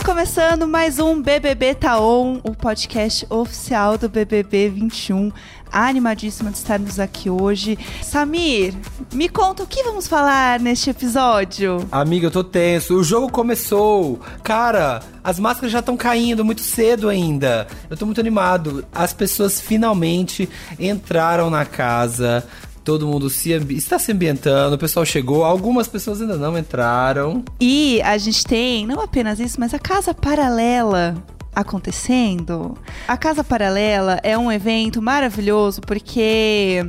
Estamos começando mais um BBB Taon, tá o podcast oficial do BBB 21. Animadíssima de estarmos aqui hoje. Samir, me conta o que vamos falar neste episódio. Amiga, eu tô tenso. O jogo começou. Cara, as máscaras já estão caindo muito cedo ainda. Eu tô muito animado. As pessoas finalmente entraram na casa todo mundo se está se ambientando, o pessoal chegou, algumas pessoas ainda não entraram. E a gente tem não apenas isso, mas a casa paralela acontecendo. A Casa Paralela é um evento maravilhoso porque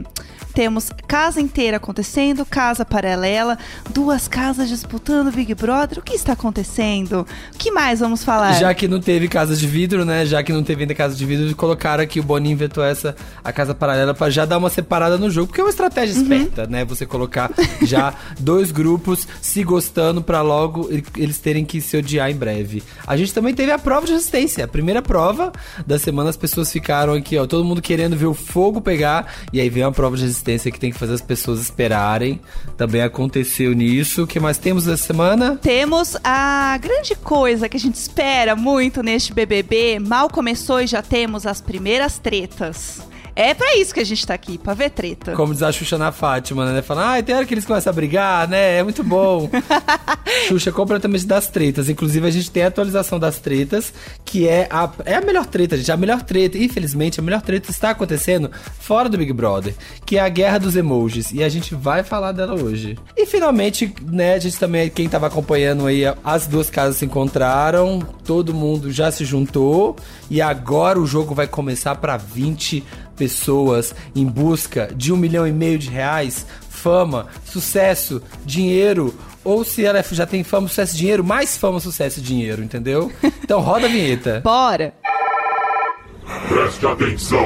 temos casa inteira acontecendo, casa paralela, duas casas disputando Big Brother. O que está acontecendo? O que mais vamos falar? Já que não teve casa de vidro, né? Já que não teve ainda casa de vidro, colocaram aqui o Boninho inventou essa a casa paralela para já dar uma separada no jogo, porque é uma estratégia uhum. esperta, né? Você colocar já dois grupos se gostando para logo eles terem que se odiar em breve. A gente também teve a prova de resistência, a primeira prova da semana as pessoas ficaram aqui, ó, todo mundo querendo ver o fogo pegar e aí veio uma prova de resistência resistência que tem que fazer as pessoas esperarem. Também aconteceu nisso. O que mais temos essa semana? Temos a grande coisa que a gente espera muito neste BBB. Mal começou e já temos as primeiras tretas. É pra isso que a gente tá aqui, pra ver treta. Como diz a Xuxa na Fátima, né? Falando, ah, tem hora que eles começam a brigar, né? É muito bom. Xuxa completamente das tretas. Inclusive, a gente tem a atualização das tretas, que é a, é a melhor treta, gente. A melhor treta, infelizmente, a melhor treta está acontecendo fora do Big Brother, que é a guerra dos emojis. E a gente vai falar dela hoje. E finalmente, né, a gente também, quem tava acompanhando aí, as duas casas se encontraram, todo mundo já se juntou. E agora o jogo vai começar para 20 pessoas em busca de um milhão e meio de reais, fama, sucesso, dinheiro, ou se ela já tem fama, sucesso, dinheiro, mais fama, sucesso e dinheiro, entendeu? Então roda a vinheta. Bora! Preste atenção!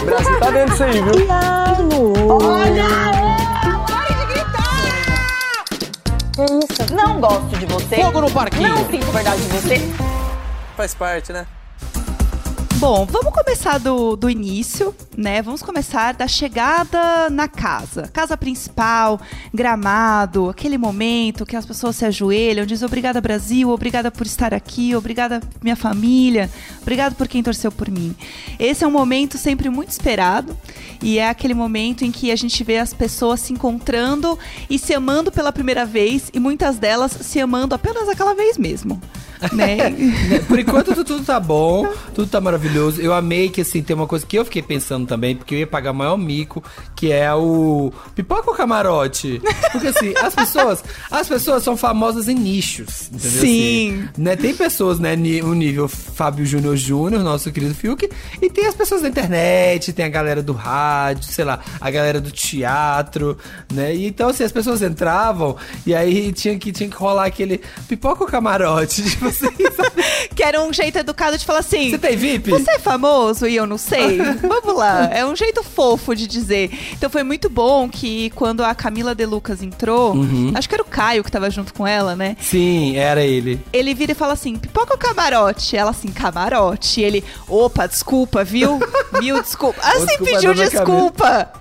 O Brasil tá vendo isso aí, viu? Diabo! Olha! Gritar! Que isso? Não gosto de você. Fogo no parquinho! Não sinto verdade de você. Faz parte, né? Bom, vamos começar do, do início, né? Vamos começar da chegada na casa. Casa principal, gramado, aquele momento que as pessoas se ajoelham, dizem obrigada Brasil, obrigada por estar aqui, obrigada minha família, obrigado por quem torceu por mim. Esse é um momento sempre muito esperado e é aquele momento em que a gente vê as pessoas se encontrando e se amando pela primeira vez e muitas delas se amando apenas aquela vez mesmo. Né? Por enquanto tudo tá bom, tudo tá maravilhoso. Eu amei que assim, tem uma coisa que eu fiquei pensando também, porque eu ia pagar o maior mico, que é o pipoca ou camarote. Porque assim, as pessoas, as pessoas são famosas em nichos, entendeu? Sim. Assim, né? Tem pessoas, né, o nível Fábio Júnior Júnior, nosso querido Fiuk, e tem as pessoas da internet, tem a galera do rádio, sei lá, a galera do teatro, né? E então assim, as pessoas entravam e aí tinha que tinha que rolar aquele pipoca ou camarote, tipo assim, que era um jeito educado de falar assim: Você tem VIP? Você é famoso e eu não sei? Vamos lá. É um jeito fofo de dizer. Então foi muito bom que quando a Camila De Lucas entrou, uhum. acho que era o Caio que tava junto com ela, né? Sim, era ele. Ele vira e fala assim: pipoca ou camarote? Ela assim, camarote. ele, opa, desculpa, viu? Mil desculpa. Assim desculpa pediu desculpa.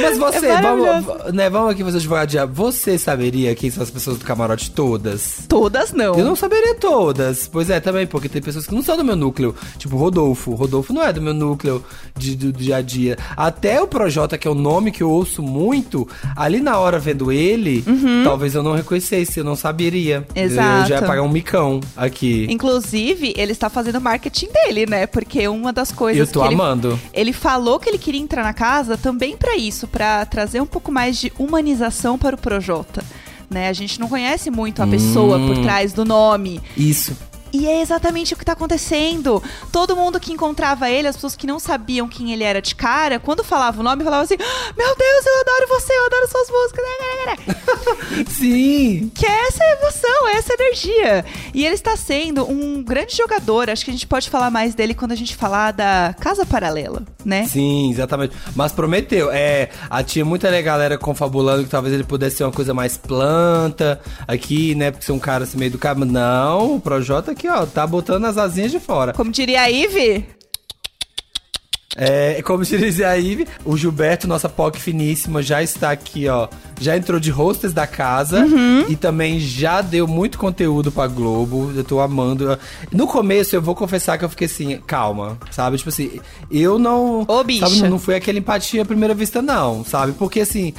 Mas você, é vamos, né, vamos aqui fazer advogado diabo. Você saberia quem são as pessoas do camarote todas? Todas não. Eu não saberia todas. Pois é, também, porque tem pessoas que não são do meu núcleo. Tipo, Rodolfo. Rodolfo não é do meu núcleo de, do, do dia a dia. Até o Projota, que é o nome que eu ouço muito, ali na hora vendo ele, uhum. talvez eu não reconhecesse, eu não saberia. Exato. Eu já ia pagar um micão aqui. Inclusive, ele está fazendo marketing dele, né? Porque uma das coisas. Eu tô amando. Ele, ele falou que ele queria entrar na casa também para isso isso para trazer um pouco mais de humanização para o Projota. Né? A gente não conhece muito a pessoa hum, por trás do nome. Isso. E é exatamente o que tá acontecendo. Todo mundo que encontrava ele, as pessoas que não sabiam quem ele era de cara, quando falava o nome, falava assim: Meu Deus, eu adoro você, eu adoro suas músicas. Sim! Que é essa emoção, é essa energia. E ele está sendo um grande jogador. Acho que a gente pode falar mais dele quando a gente falar da Casa Paralela, né? Sim, exatamente. Mas prometeu. É, tinha muita galera confabulando que talvez ele pudesse ser uma coisa mais planta aqui, né? Porque ser um cara assim meio do cabo. Não, o Projota aqui, ó, tá botando as asinhas de fora. Como diria a Ivy, É, como dizia a Ive, o Gilberto, nossa POC finíssima, já está aqui, ó. Já entrou de hostess da casa Uhum. e também já deu muito conteúdo pra Globo. Eu tô amando. No começo, eu vou confessar que eu fiquei assim, calma, sabe? Tipo assim, eu não. Ô, bicha. Sabe, não foi aquela empatia à primeira vista, não, sabe? Porque assim,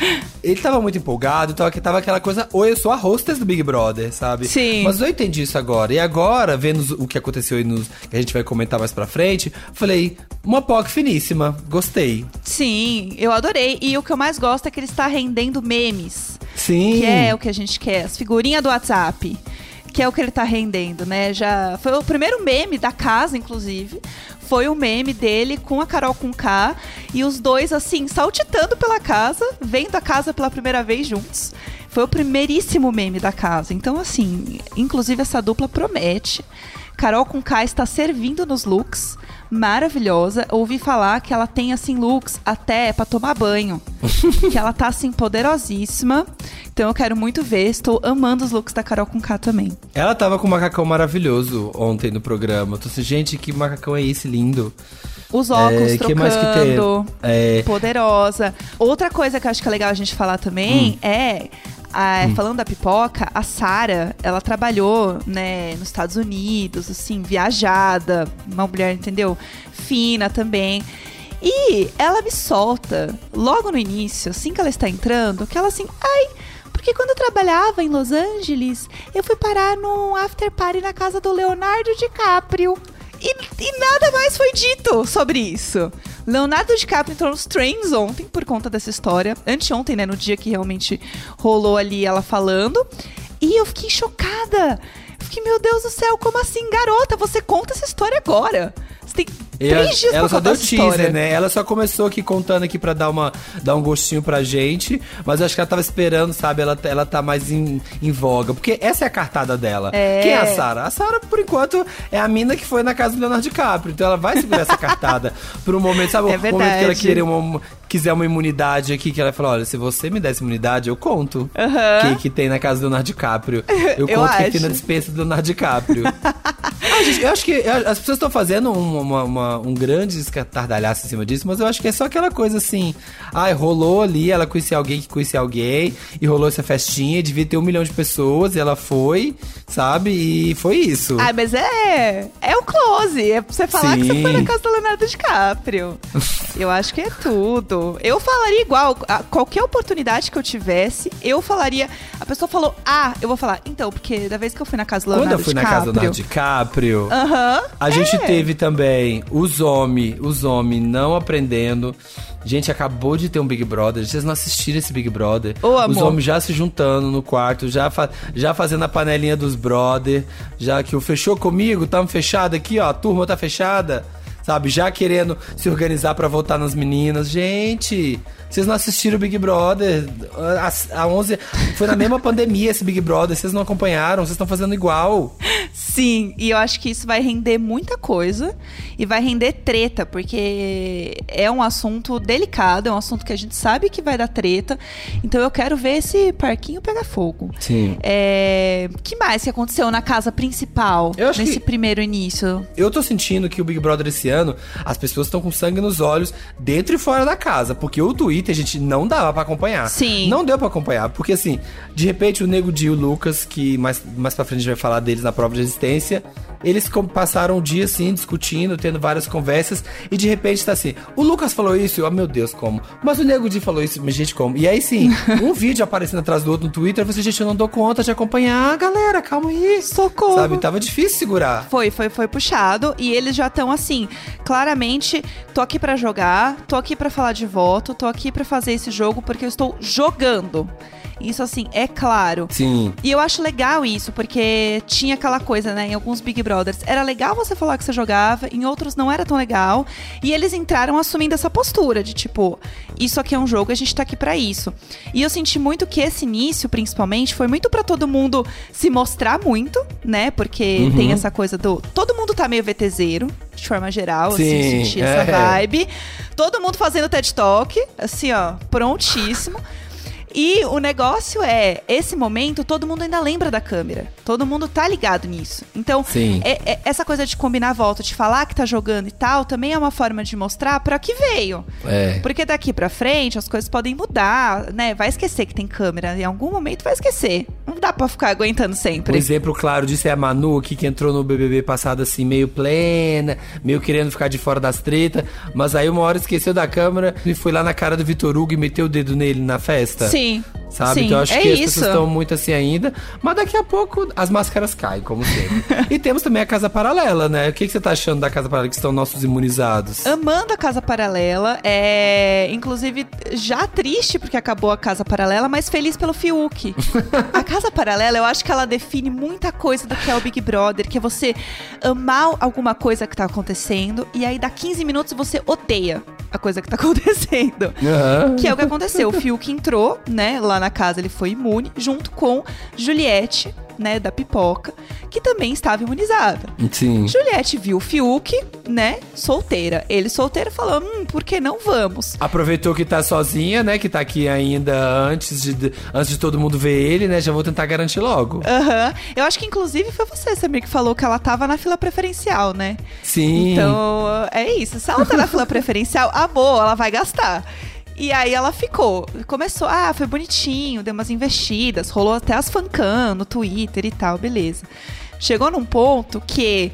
ele tava muito empolgado, tava, tava aquela coisa, ou eu sou a hostess do Big Brother, sabe? Sim. Mas eu entendi isso agora. E agora, vendo o que aconteceu e nos, que a gente vai comentar mais pra frente, falei, uma POC finíssima, gostei. Sim, eu adorei. E o que eu mais gosto é que ele está rendendo memes. Sim. Que é o que a gente quer. As figurinhas do WhatsApp. Que é o que ele tá rendendo, né? Já foi o primeiro meme da casa, inclusive. Foi o meme dele com a Carol com K e os dois assim saltitando pela casa, vendo a casa pela primeira vez juntos. Foi o primeiríssimo meme da casa. Então assim, inclusive essa dupla promete. Carol com K está servindo nos looks, maravilhosa. Ouvi falar que ela tem assim looks até pra tomar banho. que ela tá assim poderosíssima. Então eu quero muito ver, estou amando os looks da Carol com K também. Ela tava com um macacão maravilhoso ontem no programa. Eu tô assim, gente, que macacão é esse lindo? Os óculos É, trocando, que mais que tem? É. poderosa. Outra coisa que eu acho que é legal a gente falar também Hum. é, a- falando da pipoca, a Sara, ela trabalhou, né, nos Estados Unidos, assim, viajada, uma mulher, entendeu? Fina também. E ela me solta, logo no início, assim que ela está entrando, que ela assim, ai, porque quando eu trabalhava em Los Angeles, eu fui parar num after party na casa do Leonardo DiCaprio. E, e nada mais foi dito sobre isso. Leonardo DiCaprio entrou nos trends ontem por conta dessa história. Anteontem, né? No dia que realmente rolou ali ela falando. E eu fiquei chocada. Eu fiquei, meu Deus do céu, como assim, garota? Você conta essa história agora. Você tem três dias ela pra só deu essa história. teaser, né? Ela só começou aqui contando aqui pra dar, uma, dar um gostinho pra gente. Mas eu acho que ela tava esperando, sabe? Ela, ela tá mais em, em voga. Porque essa é a cartada dela. É. Quem é a Sarah? A Sarah, por enquanto, é a mina que foi na casa do Leonardo DiCaprio. Então ela vai segurar essa cartada por um momento, sabe? É o momento que ela verdade. querer uma, quiser uma imunidade aqui, que ela fala: olha, se você me desse imunidade, eu conto. O Aham. que, que tem na casa do Leonardo DiCaprio. Eu, Eu conto o que, tem na dispensa do Leonardo DiCaprio. Ah, gente, eu acho que as pessoas estão fazendo um, uma- uma- um grande escatardalhaço em cima disso, mas eu acho que é só aquela coisa assim. Ai, rolou ali, ela conhecia alguém que conhecia alguém, e rolou essa festinha, e devia ter um milhão de pessoas, e ela foi, sabe? E foi isso. Ah, mas é. É o close. É pra você falar que você Sim. foi na casa do Leonardo DiCaprio. eu acho que é tudo. Eu falaria igual. qualquer oportunidade que eu tivesse, eu falaria. A pessoa falou, ah, eu vou falar. Então, porque da vez que eu fui na casa do Quando Leonardo eu fui na DiCaprio. casa do Leonardo DiCaprio, Aham. A gente é. teve também os homens, os homens não aprendendo. Gente, acabou de ter um Big Brother. Vocês não assistiram esse Big Brother. Ô, os homens já se juntando no quarto, já, fa- já fazendo a panelinha dos brother. Já que o fechou comigo, tamo fechado aqui, ó. A turma tá fechada. Sabe, já querendo se organizar pra votar nas meninas. Gente, vocês não assistiram o Big Brother. A, a 11 foi na mesma pandemia esse Big Brother. Vocês não acompanharam, vocês estão fazendo igual. Sim, e eu acho que isso vai render muita coisa e vai render treta, porque é um assunto delicado, é um assunto que a gente sabe que vai dar treta. Então eu quero ver esse parquinho pegar fogo. Sim. É, que mais que aconteceu na casa principal nesse que- primeiro início? Eu tô sentindo que o Big Brother esse ano, as pessoas estão com sangue nos olhos, dentro e fora da casa. Porque o Twitter, gente, não dava pra acompanhar. Sim. Não deu pra acompanhar. Porque assim, de repente o Nego Di e o Lucas, que mais, mais pra frente a gente vai falar deles na prova de resistência, eles passaram o dia assim, discutindo, tendo várias conversas, e de repente tá assim, o Lucas falou isso, oh meu Deus, como? Mas o Nego Di falou isso, mas gente, como? E aí sim, um vídeo aparecendo atrás do outro no Twitter, você, gente, eu não dou conta de acompanhar, galera, calma aí. Socorro. Sabe, tava difícil segurar. Foi, foi, foi puxado e eles já estão assim, claramente, tô aqui pra jogar, tô aqui pra falar de voto, tô aqui pra fazer esse jogo porque eu estou jogando. Isso assim, é claro. Sim. E eu acho legal isso, porque tinha aquela coisa, né? Em alguns Big Brothers, era legal você falar que você jogava, em outros não era tão legal. E eles entraram assumindo essa postura de tipo, isso aqui é um jogo, a gente tá aqui pra isso. E eu senti muito que esse início, principalmente, foi muito pra todo mundo se mostrar muito, né? Porque Uhum. tem essa coisa do. Todo mundo tá meio VTZero, de forma geral, assim, Sim, eu senti essa é. vibe. Todo mundo fazendo TED Talk, assim, ó, prontíssimo. E o negócio é, esse momento, todo mundo ainda lembra da câmera. Todo mundo tá ligado nisso. Então, é- é- essa coisa de combinar a volta, de falar que tá jogando e tal, também é uma forma de mostrar pra que veio. É. Porque daqui pra frente as coisas podem mudar, né? Vai esquecer que tem câmera. Em algum momento vai esquecer. Não dá pra ficar aguentando Um sempre. exemplo claro disso é a Manu, aqui, que entrou no BBB passado assim, meio plena, meio querendo ficar de fora das tretas, mas aí uma hora esqueceu da câmera e foi lá na cara do Vitor Hugo e meteu o dedo nele na festa. Sim. Sabe? Sim, então eu acho é que as isso. pessoas estão muito assim ainda. Mas daqui a pouco as máscaras caem, como sempre. e temos também a Casa Paralela, né? O que, que você tá achando da Casa Paralela que estão nossos imunizados? Amando a Casa Paralela. É, inclusive, já triste porque acabou a Casa Paralela, mas feliz pelo Fiuk. a Casa Paralela, eu acho que ela define muita coisa do que é o Big Brother, que é você amar alguma coisa que tá acontecendo e aí dá 15 minutos você odeia a coisa que tá acontecendo. Aham. Que é o que aconteceu. O Fiuk entrou, né? Lá na casa ele foi imune, junto com Juliette, né? Da pipoca, que também estava imunizada. Sim. Juliette viu o Fiuk, né? Solteira. Ele solteiro falou: hum, por que não vamos? Aproveitou que tá sozinha, né? Que tá aqui ainda antes de, antes de todo mundo ver ele, né? Já vou tentar garantir logo. Aham. Eu acho que inclusive foi você, Samir, que falou que ela tava na fila preferencial, né? Sim. Então, é isso. Se ela tá na fila preferencial, amor, ela vai gastar. E aí ela ficou. Começou, ah, foi bonitinho, deu umas investidas, rolou até as fancam no Twitter e tal, beleza. Chegou num ponto que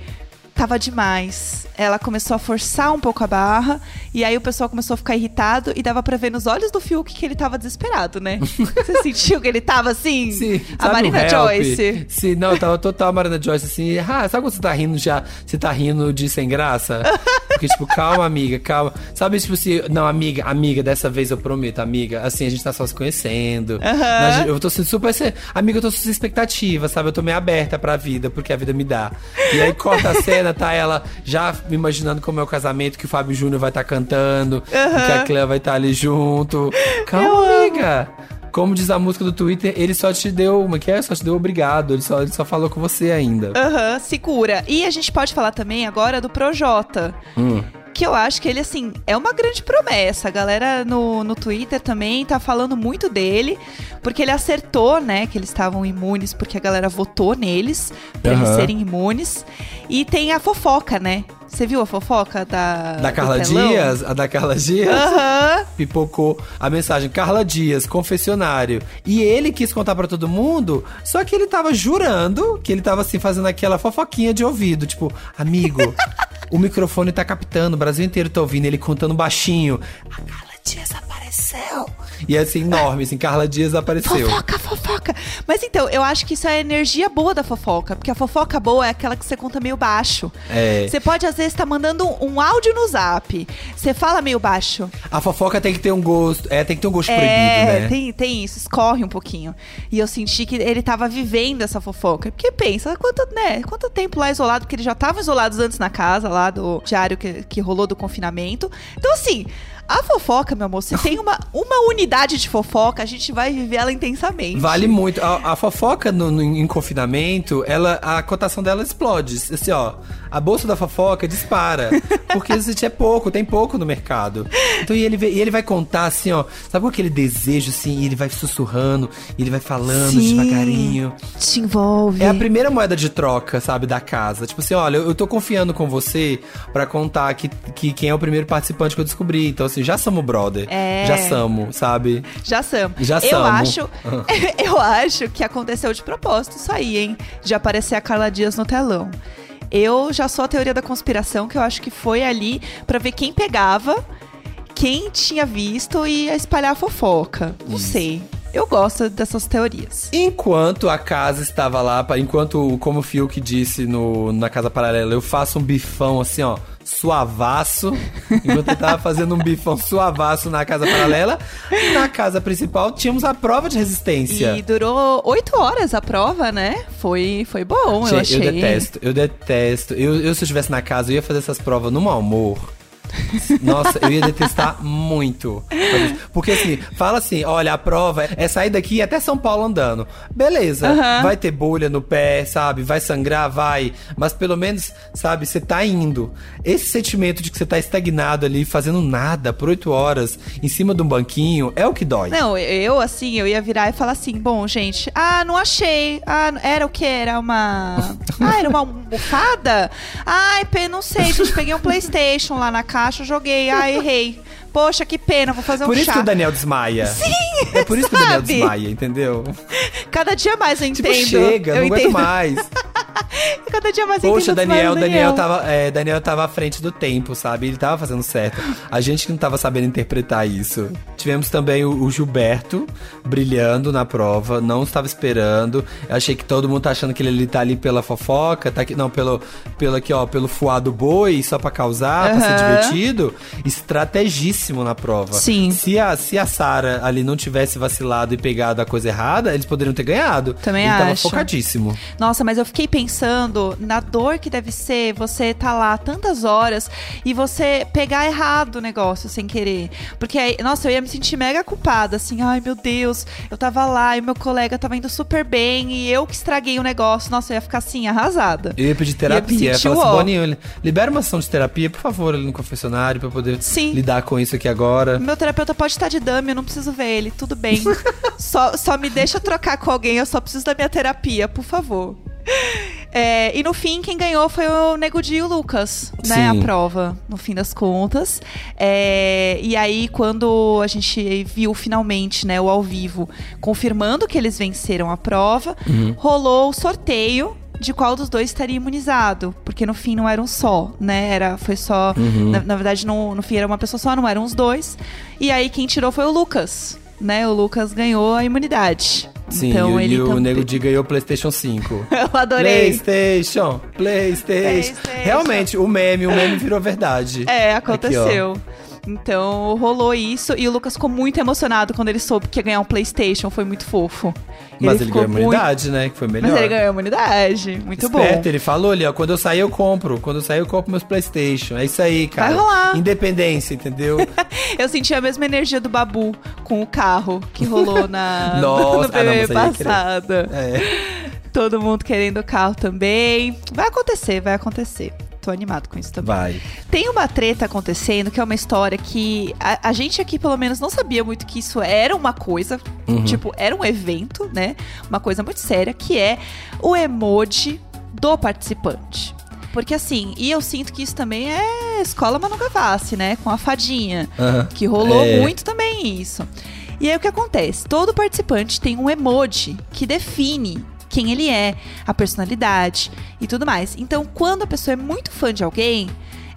tava demais. Ela começou a forçar um pouco a barra, e aí o pessoal começou a ficar irritado, e dava pra ver nos olhos do Fiuk que ele tava desesperado, né? Você sentiu que ele tava assim? Sim, a Marina? Joyce. Sim, não, tava total a Marina Joyce assim. Ah, sabe quando você tá rindo já? Você tá rindo de sem graça? Porque, tipo, calma, amiga, calma. Sabe, tipo assim, não, amiga, amiga, dessa vez eu prometo, amiga, assim, a gente tá só se conhecendo. Aham. Eu tô sendo super. Amiga, eu tô sem expectativa, sabe? Eu tô meio aberta pra vida, porque a vida me dá. E aí corta a cena, tá ela já me imaginando como é o casamento, que o Fábio Júnior vai estar cantando, que a Clea vai estar ali junto. Calma, amiga. Como diz a música do Twitter, ele só te deu. Como é que é? Só te deu obrigado. Ele só, ele só falou com você ainda. Aham, segura. E a gente pode falar também agora do Projota. Hum. Que eu acho que ele, assim, é uma grande promessa. A galera no, no Twitter também tá falando muito dele, porque ele acertou, né, que eles estavam imunes, porque a galera votou neles, pra eles Aham. serem imunes. E tem a fofoca, né? Você viu a fofoca da. Da Carla? Dias, a da Carla Dias. Aham. Pipocou a mensagem Carla Dias, confessionário. E ele quis contar pra todo mundo, só que ele tava jurando que ele tava assim fazendo aquela fofoquinha de ouvido, tipo, amigo, o microfone tá captando, o Brasil inteiro tá ouvindo ele contando baixinho. A Carla Dias apareceu. E assim, enorme, assim, Carla Dias apareceu. Fofoca, fofoca. Mas então, eu acho que isso é a energia boa da fofoca. Porque a fofoca boa é aquela que você conta meio baixo. É. Você pode, às vezes, estar mandando um áudio no zap. Você fala meio baixo. A fofoca tem que ter um gosto, é, tem que ter um gosto é, proibido, né? tem, tem isso, escorre um pouquinho. E eu senti que ele tava vivendo essa fofoca. Porque pensa, quanto, né, quanto tempo lá isolado, porque eles já estavam isolados antes na casa, lá do diário que, que rolou do confinamento. Então, assim, a fofoca, meu amor, se tem uma, uma unidade de fofoca, a gente vai viver ela intensamente. Vale muito. A, a fofoca no, no- em confinamento, ela, a cotação dela explode. Assim, ó, a bolsa da fofoca dispara. Porque isso é pouco, tem pouco no mercado. Então, e ele, e ele vai contar assim, ó, sabe com aquele desejo, assim, e ele vai sussurrando, e ele vai falando Sim. devagarinho. Te envolve. É a primeira moeda de troca, sabe, da casa. Tipo assim, olha, eu, eu tô confiando com você pra contar que, que quem é o primeiro participante que eu descobri. Então, assim, já somos brother. É. Já somos, sabe? Já samos. Já eu samo. acho, eu acho que aconteceu de propósito isso aí, hein? De aparecer a Carla Dias no telão. Eu já sou a teoria da conspiração, que eu acho que foi ali pra ver quem pegava, quem tinha visto e ia espalhar a fofoca. Não sei. Eu gosto dessas teorias. Enquanto a casa estava lá, enquanto, como o Fiuk disse no, na Casa Paralela, eu faço um bifão assim, ó, suavaço. enquanto ele tava fazendo um bifão suavaço na Casa Paralela, na casa principal tínhamos a prova de resistência. E durou oito horas a prova, né? Foi, foi bom, eu Gente, achei. eu detesto, eu detesto. Eu, eu, se eu estivesse na casa, eu ia fazer essas provas no mau humor. Nossa, eu ia detestar muito. Porque assim, fala assim: olha, a prova é sair daqui até São Paulo andando. Beleza, Aham. vai ter bolha no pé, sabe? Vai sangrar, vai. Mas pelo menos, sabe, você tá indo. Esse sentimento de que você tá estagnado ali, fazendo nada por oito horas, em cima de um banquinho, é o que dói. Não, eu assim, eu ia virar e falar assim, bom, gente, ah, não achei. Ah, era o que? Era uma. Ah, era uma almofada? Ai, não sei, gente, peguei um Playstation lá na caixa, joguei, ah, errei. Poxa, que pena, vou fazer um Por isso chá. que o Daniel desmaia. Sim! É por isso que o Daniel sabe? desmaia, entendeu? Cada dia mais eu entendo. Tipo, chega, eu não aguento entendo. mais. Cada dia mais eu Poxa, Daniel, o Daniel tava, é, Daniel tava à frente do tempo, sabe? Ele tava fazendo certo. A gente que não tava sabendo interpretar isso. Tivemos também o, o Gilberto brilhando na prova, não estava esperando. Eu achei que todo mundo tá achando que ele, ele tá ali pela fofoca, tá aqui, não, pelo, pelo aqui, ó, pelo fuado boi, só pra causar, pra ser divertido. Estrategíssimo na prova. Sim. Se a, se a Sara ali não tivesse vacilado e pegado a coisa errada, eles poderiam ter ganhado. Também ele tava acho. focadíssimo. Nossa, mas eu fiquei pensando na dor que deve ser você tá lá tantas horas e você pegar errado o negócio sem querer. Porque aí, nossa, eu ia me sentir mega culpada, assim, ai meu Deus, eu tava lá e meu colega tava indo super bem e eu que estraguei o negócio. Nossa, eu ia ficar assim, arrasada. Eu ia pedir terapia. ia falar assim. Boninho, libera uma sessão de terapia, por favor, ali no confessionário, pra poder Sim. lidar com isso aqui agora. Meu terapeuta pode estar de dame, eu não preciso ver ele, tudo bem. só, só me deixa trocar com alguém, eu só preciso da minha terapia, por favor. É, e no fim, quem ganhou foi o Nego Di e o Lucas, né? Sim. A prova, no fim das contas. É, e aí, quando a gente viu finalmente, né, o ao vivo, confirmando que eles venceram a prova, Uhum. rolou o sorteio de qual dos dois estaria imunizado. Porque no fim não era um só, né? Era, foi só. Uhum. Na, na verdade, no, no fim era uma pessoa só, não eram os dois. E aí quem tirou foi o Lucas. Né, o Lucas ganhou a imunidade. Sim, então e, ele e o Nego Di ganhou o PlayStation 5. Eu adorei. PlayStation, PlayStation. PlayStation. Realmente, o meme, o meme virou verdade. É, Aqui, aconteceu. Então rolou isso e o Lucas ficou muito emocionado quando ele soube que ia ganhar um PlayStation. Foi muito fofo. Mas ele, ficou ganhou a imunidade, né? Que foi melhor. Mas ele ganhou imunidade. Muito Esperto, bom. ele falou ali, ó, quando eu sair eu compro, quando eu sair eu compro meus Playstation. É isso aí, cara. rolar. Independência, entendeu? Eu senti a mesma energia do Babu com o carro que rolou na, Nossa, no ah, BBB querer. passado. é. Todo mundo querendo o carro também. Vai acontecer, vai acontecer. Tô animado com isso também. Vai. Tem uma treta acontecendo, que é uma história que a, a gente aqui, pelo menos, não sabia muito que isso era uma coisa. Uhum. Tipo, era um evento, né? Uma coisa muito séria, que é o emoji do participante. Porque assim, e eu sinto que isso também é escola Manu Gavassi, né? Com a fadinha. Aham. Que rolou É. muito também isso. E aí o que acontece? Todo participante tem um emoji que define quem ele é, a personalidade e tudo mais. Então, quando a pessoa é muito fã de alguém,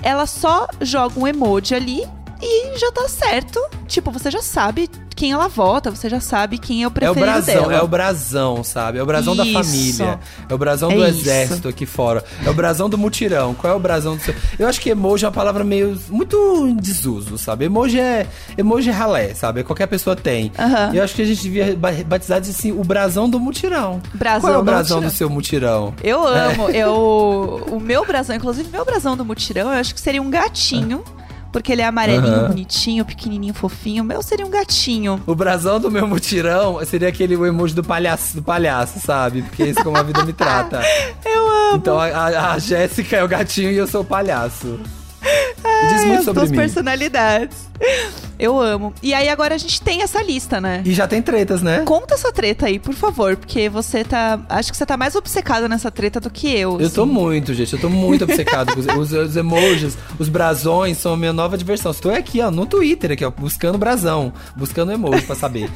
ela só joga um emoji ali e já tá certo. Tipo, você já sabe quem ela vota, você já sabe quem é o É o preferido brasão, dela. é o brasão, sabe? É o brasão da Isso. família. É o brasão É do isso. exército aqui fora. É o brasão do mutirão. Qual é o brasão do seu. Eu acho que emoji é uma palavra meio. muito em desuso, sabe? Emoji é. Emoji é ralé, sabe? Qualquer pessoa tem. Aham. Eu acho que a gente devia ba- batizar de assim, o brasão do mutirão. Brasão Qual é o do brasão mutirão. do seu mutirão? Eu amo. Eu, o meu brasão, inclusive, meu brasão do mutirão, eu acho que seria um gatinho. Porque ele é amarelinho, Aham. bonitinho, pequenininho, fofinho. O meu seria um gatinho. O brasão do meu mutirão seria aquele emoji do palhaço, do palhaço, sabe? Porque é isso como a vida me trata. Eu amo. Então a, a, a Jéssica é o gatinho e eu sou o palhaço. Diz Ai, muito as sobre duas mim. personalidades. Eu amo. E aí agora a gente tem essa lista, né? E já tem tretas, né? Conta essa treta aí, por favor, porque você tá. Acho que você tá mais obcecada nessa treta do que eu. Eu tô assim. muito, gente. Eu tô muito obcecado com os, os- os emojis, os brasões são a minha nova diversão. Estou aqui, ó, no Twitter, aqui, ó, buscando brasão, buscando emoji pra saber.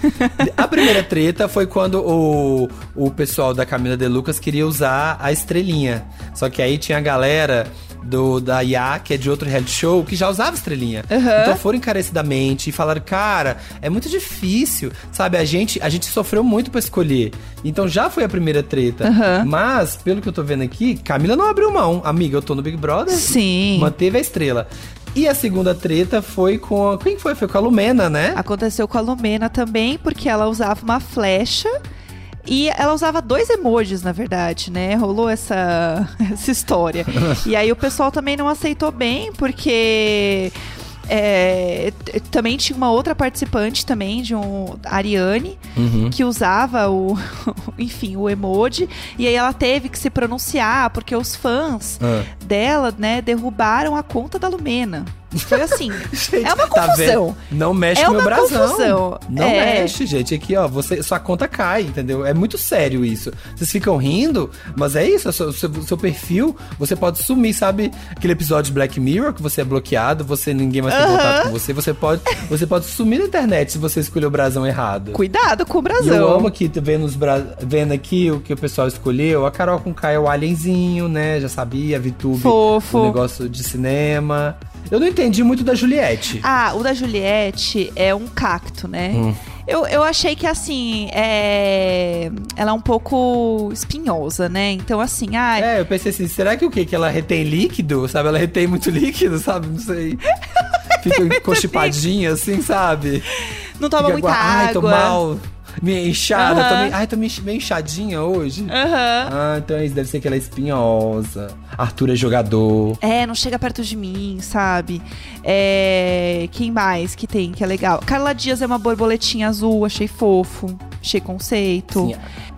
A primeira treta foi quando o, o pessoal da Camila de Lucas queria usar a estrelinha. Só que aí tinha a galera do da IA, que é de outro reality show, que já usava estrelinha. Aham. Então foram encarecidamente e falaram, cara, é muito difícil, sabe? A gente, a gente sofreu muito pra escolher. Então já foi a primeira treta. Aham. Mas, pelo que eu tô vendo aqui, Camila não abriu mão. Amiga, eu tô no Big Brother. Sim. Manteve a estrela. E a segunda treta foi com. a- Quem foi? Foi com a Lumena, né? Aconteceu com a Lumena também, porque ela usava uma flecha. E ela usava dois emojis, na verdade, né? Rolou essa, essa história. e aí o pessoal também não aceitou bem, porque É, também tinha uma outra participante também, de um Ariane, Uhum. que usava o, enfim, o emoji. E aí ela teve que se pronunciar, porque os fãs Ah. dela, né, derrubaram a conta da Lumena. Foi assim. Gente, É uma tá confusão. vendo? Não mexe É com meu brasão. confusão. Não É. mexe, gente. Aqui, ó, você, sua conta cai, entendeu? É muito sério isso. Vocês ficam rindo, mas é isso. O seu, seu- seu perfil, você pode sumir, sabe? Aquele episódio de Black Mirror que você é bloqueado, você ninguém mais tem Aham. contato com você. Você pode, você pode sumir na internet se você escolher o brasão errado. Cuidado com o E brasão. eu amo aqui, tô vendo, os bra... vendo aqui o que o pessoal escolheu. A Carol com K é o alienzinho, né? Já sabia, a VTube, Fofo. o negócio de cinema. Eu não entendi muito da Juliette. Ah, o da Juliette é um cacto, né? Hum. Eu, eu achei que, assim, é... ela é um pouco espinhosa, né? Então, assim, ai, É, eu pensei assim, será que o quê? Que ela retém líquido, sabe? Ela retém muito líquido, sabe? Não sei. Fica constipadinha, assim, sabe? não toma Fica muita igual, Ai, tô água. mal. Meio inchada. Meio... Ai, tô meio inchadinha hoje. Aham. Ah, então isso deve ser que ela é espinhosa. Arthur é jogador. É, não chega perto de mim, sabe? É... Quem mais que tem que é legal? Carla Dias é uma borboletinha azul, achei fofo. Achei conceito. Sim,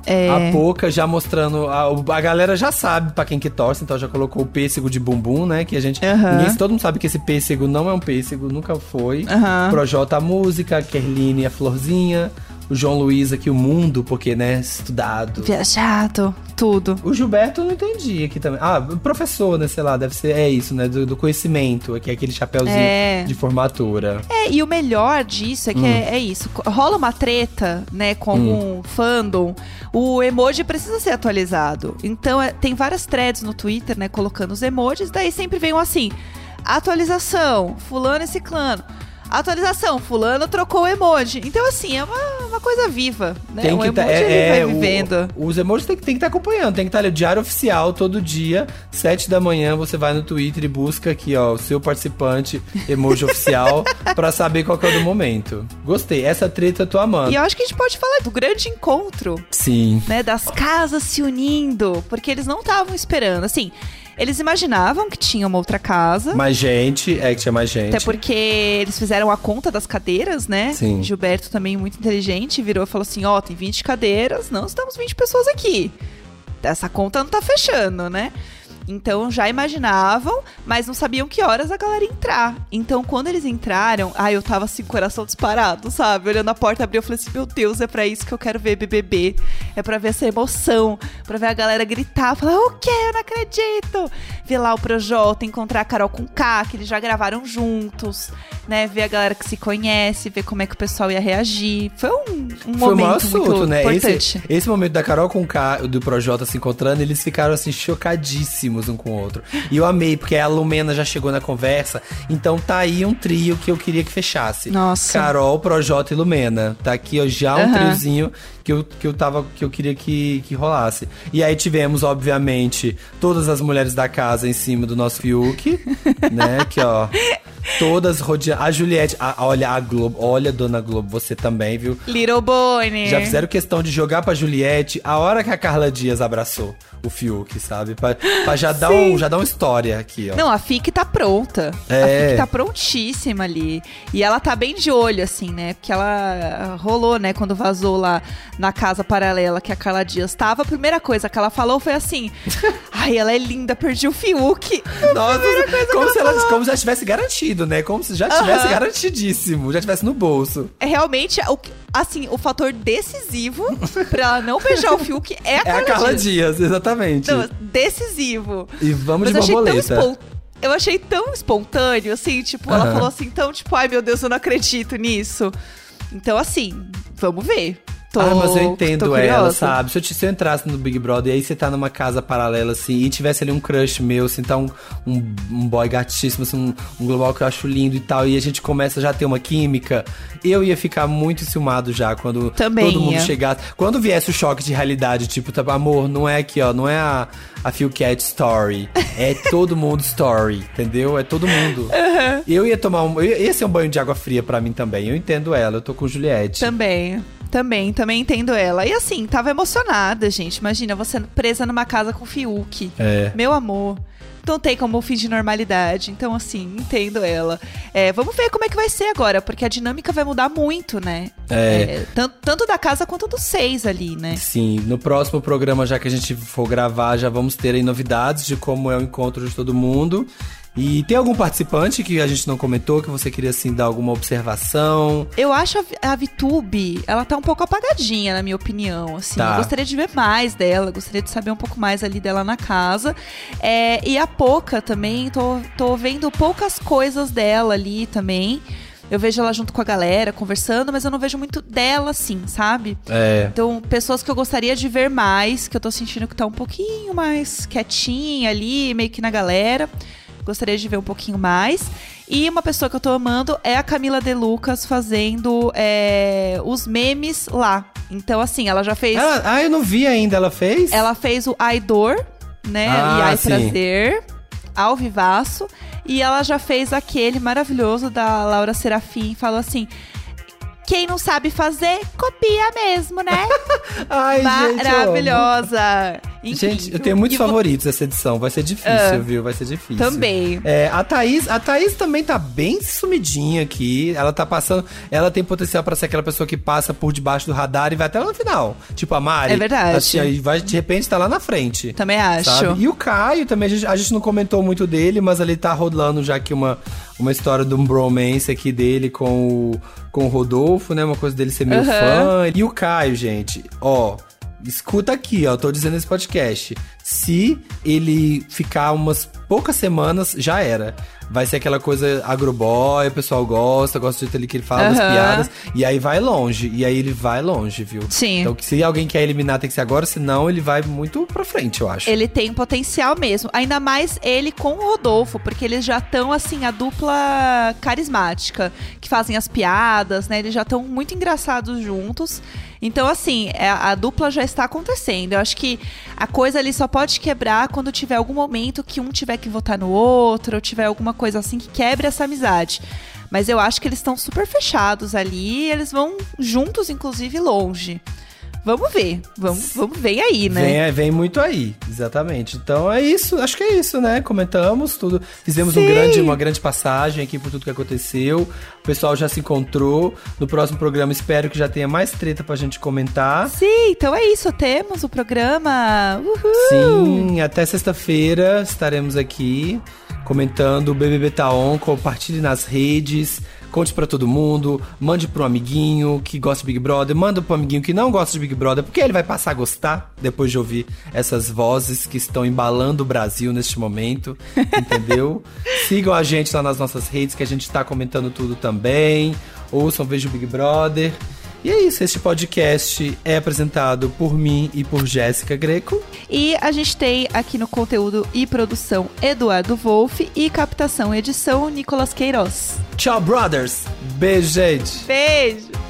É... A Poca já mostrando. A, a galera já sabe pra quem que torce, então já colocou o pêssego de bumbum, né? Que a gente. Aham. ninguém- todo mundo sabe que esse pêssego não é um pêssego, nunca foi. Aham. Projota a música, a Kerline a florzinha. O João Luiz aqui, o mundo, porque, né, estudado. Viajado, tudo. O Gilberto eu não entendi aqui também. Ah, professor, né, sei lá, deve ser, é isso, né, do, do conhecimento, que é aquele chapéuzinho É. de formatura. É, e o melhor disso é que Hum. é, é isso. Rola uma treta, né, com algum fandom. O emoji precisa ser atualizado. Então, é- tem várias threads no Twitter, né, colocando os emojis. Daí sempre vem um assim: atualização, fulano e ciclano. Atualização, fulano trocou o emoji. Então, assim, é uma, uma coisa viva, né? Tem o que emoji tá, ele é, vai é, o- vivendo. os emojis tem, que- tem que estar acompanhando, tem que estar ali, o diário oficial todo dia, sete da manhã, você vai no Twitter e busca aqui, ó, o seu participante emoji oficial pra saber qual é o do momento. Gostei, essa treta eu tô amando. E eu acho que a gente pode falar do grande encontro Sim. né, das casas se unindo, porque eles não estavam esperando. Assim, eles imaginavam que tinha uma outra casa. Mais gente, é que tinha mais gente. Até porque eles fizeram a conta das cadeiras, né? Sim. Gilberto também muito inteligente, virou e falou assim: ó, tem 20 cadeiras, não estamos 20 pessoas aqui. Essa conta não tá fechando, né? Então já imaginavam, mas não sabiam que horas a galera ia entrar. Então quando eles entraram, ai, eu tava assim, coração disparado, sabe? Olhando a porta abrir, eu falei assim: meu Deus, é pra isso que eu quero ver BBB. É pra ver essa emoção, pra ver a galera gritar, falar: o quê? Eu não acredito. Ver lá o Projota, encontrar a Carol com K, que eles já gravaram juntos, né? Ver a galera que se conhece, ver como é que o pessoal ia reagir. Foi um, um Foi momento assunto, muito né? importante. Esse, esse momento da Carol com o K, do Projota se encontrando, eles ficaram assim, chocadíssimos um com o outro. E eu amei, porque a Lumena já chegou na conversa. Então tá aí um trio que eu queria que fechasse. Nossa. Carol, Projota e Lumena. Tá aqui, ó, já um triozinho que eu, que eu tava. que eu queria que, que rolasse. E aí tivemos, obviamente, todas as mulheres da casa em cima do nosso Fiuk, né? Que, ó. Todas rodeando. A Juliette, a- olha a Globo, olha, dona Globo, você também, viu? Little Bonnie. Já fizeram questão de jogar pra Juliette a hora que a Carla Dias abraçou o Fiuk, sabe? Pra, pra já, dar um, já dar uma história aqui, ó. Não, a FIC tá pronta. A É. FIC tá prontíssima ali. E ela tá bem de olho, assim, né? Porque ela rolou, né? Quando vazou lá na casa paralela que a Carla Dias tava. A primeira coisa que ela falou foi assim: Ai, ela é linda, perdi o Fiuk. Nossa, como se, ela, como se já tivesse garantido, né? Como se já tivesse garantidíssimo, já tivesse no bolso. É realmente, o, que- assim, o fator decisivo pra ela não beijar o Fiuk é a É Carla, a Carla Dias. Dias, exatamente. Não, decisivo. E vamos Mas de eu achei tão borboleta. Eu achei tão espontâneo, assim, tipo, ela Aham. falou assim, então, tipo, ai meu Deus, eu não acredito nisso. Então, assim, vamos ver. Tô, ah, mas eu entendo ela, sabe? Se eu, te- se eu entrasse no Big Brother e aí você tá numa casa paralela, assim, e tivesse ali um crush meu, assim, tá um, um, um boy gatíssimo, assim, um, um global que eu acho lindo e tal, e a gente começa já a ter uma química, eu ia ficar muito ciumado já quando Também todo mundo ia. chegasse. Quando viesse o choque de realidade, tipo, tá, amor, não é aqui, ó, não é a, a Phil Cat Story, é todo mundo story, entendeu? É todo mundo. Eu ia tomar um. eu- Ia ser um banho de água fria pra mim também. Eu entendo ela, eu tô com Juliette. Também. Também, também entendo ela. E assim, tava emocionada, gente. Imagina, você presa numa casa com o Fiuk. É. Meu amor. não tem como fingir normalidade. Então, assim, entendo ela. É, vamos ver como é que vai ser agora, porque a dinâmica vai mudar muito, né? É. tanto, tanto da casa quanto dos seis ali, né? Sim, no próximo programa, já que a gente for gravar, já vamos ter aí novidades de como é o encontro de todo mundo. E tem algum participante que a gente não comentou, que você queria, assim, dar alguma observação? Eu acho a, a Vitube, ela tá um pouco apagadinha, na minha opinião, assim. Tá. Eu gostaria de ver mais dela, gostaria de saber um pouco mais ali dela na casa. É, e a Poca também, tô, tô vendo poucas coisas dela ali também. Eu vejo ela junto com a galera, conversando, mas eu não vejo muito dela, assim, sabe? É. Então, pessoas que eu gostaria de ver mais, que eu tô sentindo que tá um pouquinho mais quietinha ali, meio que na galera. Gostaria de ver um pouquinho mais. E uma pessoa que eu tô amando é a Camila De Lucas fazendo é, os memes lá. Então, assim, ela já fez. Ela- ah, eu não vi ainda, ela fez? Ela fez o Ai Dor, né? Ah, e Ai sim. Prazer, ao vivaço. E ela já fez aquele maravilhoso da Laura Serafim. Falou assim: quem não sabe fazer, copia mesmo, né? Ai, gente, eu. Maravilhosa. Gente, eu tenho muitos E vo- favoritos essa edição. Vai ser difícil, Ah. viu? Vai ser difícil. Também. É, a Thaís, a Thaís também tá bem sumidinha aqui. Ela tá passando. Ela tem potencial pra ser aquela pessoa que passa por debaixo do radar e vai até lá no final. Tipo a Mari. É verdade. Assim, aí vai, de repente tá lá na frente. Também acho. Sabe? E o Caio também, a gente, a gente não comentou muito dele, mas ele tá rolando já aqui uma, uma história de um bromance aqui dele com o, com o Rodolfo, né? Uma coisa dele ser meu Aham. fã. E o Caio, gente, ó. Escuta aqui, ó, tô dizendo nesse podcast. Se ele ficar umas poucas semanas, já era. Vai ser aquela coisa agroboy, o pessoal gosta, gosta do jeito ali que ele fala das Aham. piadas. E aí vai longe. E aí ele vai longe, viu? Sim. Então, se alguém quer eliminar, tem que ser agora, senão ele vai muito pra frente, eu acho. Ele tem potencial mesmo. Ainda mais ele com o Rodolfo, porque eles já estão, assim, a dupla carismática, que fazem as piadas, né? Eles já estão muito engraçados juntos. Então, assim, é- a dupla já está acontecendo. Eu acho que a coisa ali só pode quebrar quando tiver algum momento que um tiver que votar no outro, ou tiver alguma coisa assim que quebre essa amizade. Mas eu acho que eles estão super fechados ali, eles vão juntos, inclusive, longe. Vamos ver. Vamos, vamos ver aí, né? Vem, vem muito aí, exatamente. Então é isso, acho que é isso, né? Comentamos tudo, fizemos um grande, uma grande passagem aqui por tudo que aconteceu. O pessoal já se encontrou. No próximo programa espero que já tenha mais treta pra gente comentar. Sim, então é isso. Temos o programa. Uhul! Sim, até sexta-feira estaremos aqui comentando o BBB Tá On. Compartilhe nas redes, conte pra todo mundo, mande pro amiguinho que gosta de Big Brother, manda pro amiguinho que não gosta de Big Brother, porque ele vai passar a gostar depois de ouvir essas vozes que estão embalando o Brasil neste momento, entendeu? Sigam a gente lá nas nossas redes que a gente tá comentando tudo também. Ouçam, vejam o Big Brother. E é isso, este podcast é apresentado por mim e por Jéssica Greco. E a gente tem aqui no conteúdo e produção Eduardo Wolff e captação e edição Nicolas Queiroz. Tchau, brothers. Beijo, gente. Beijo!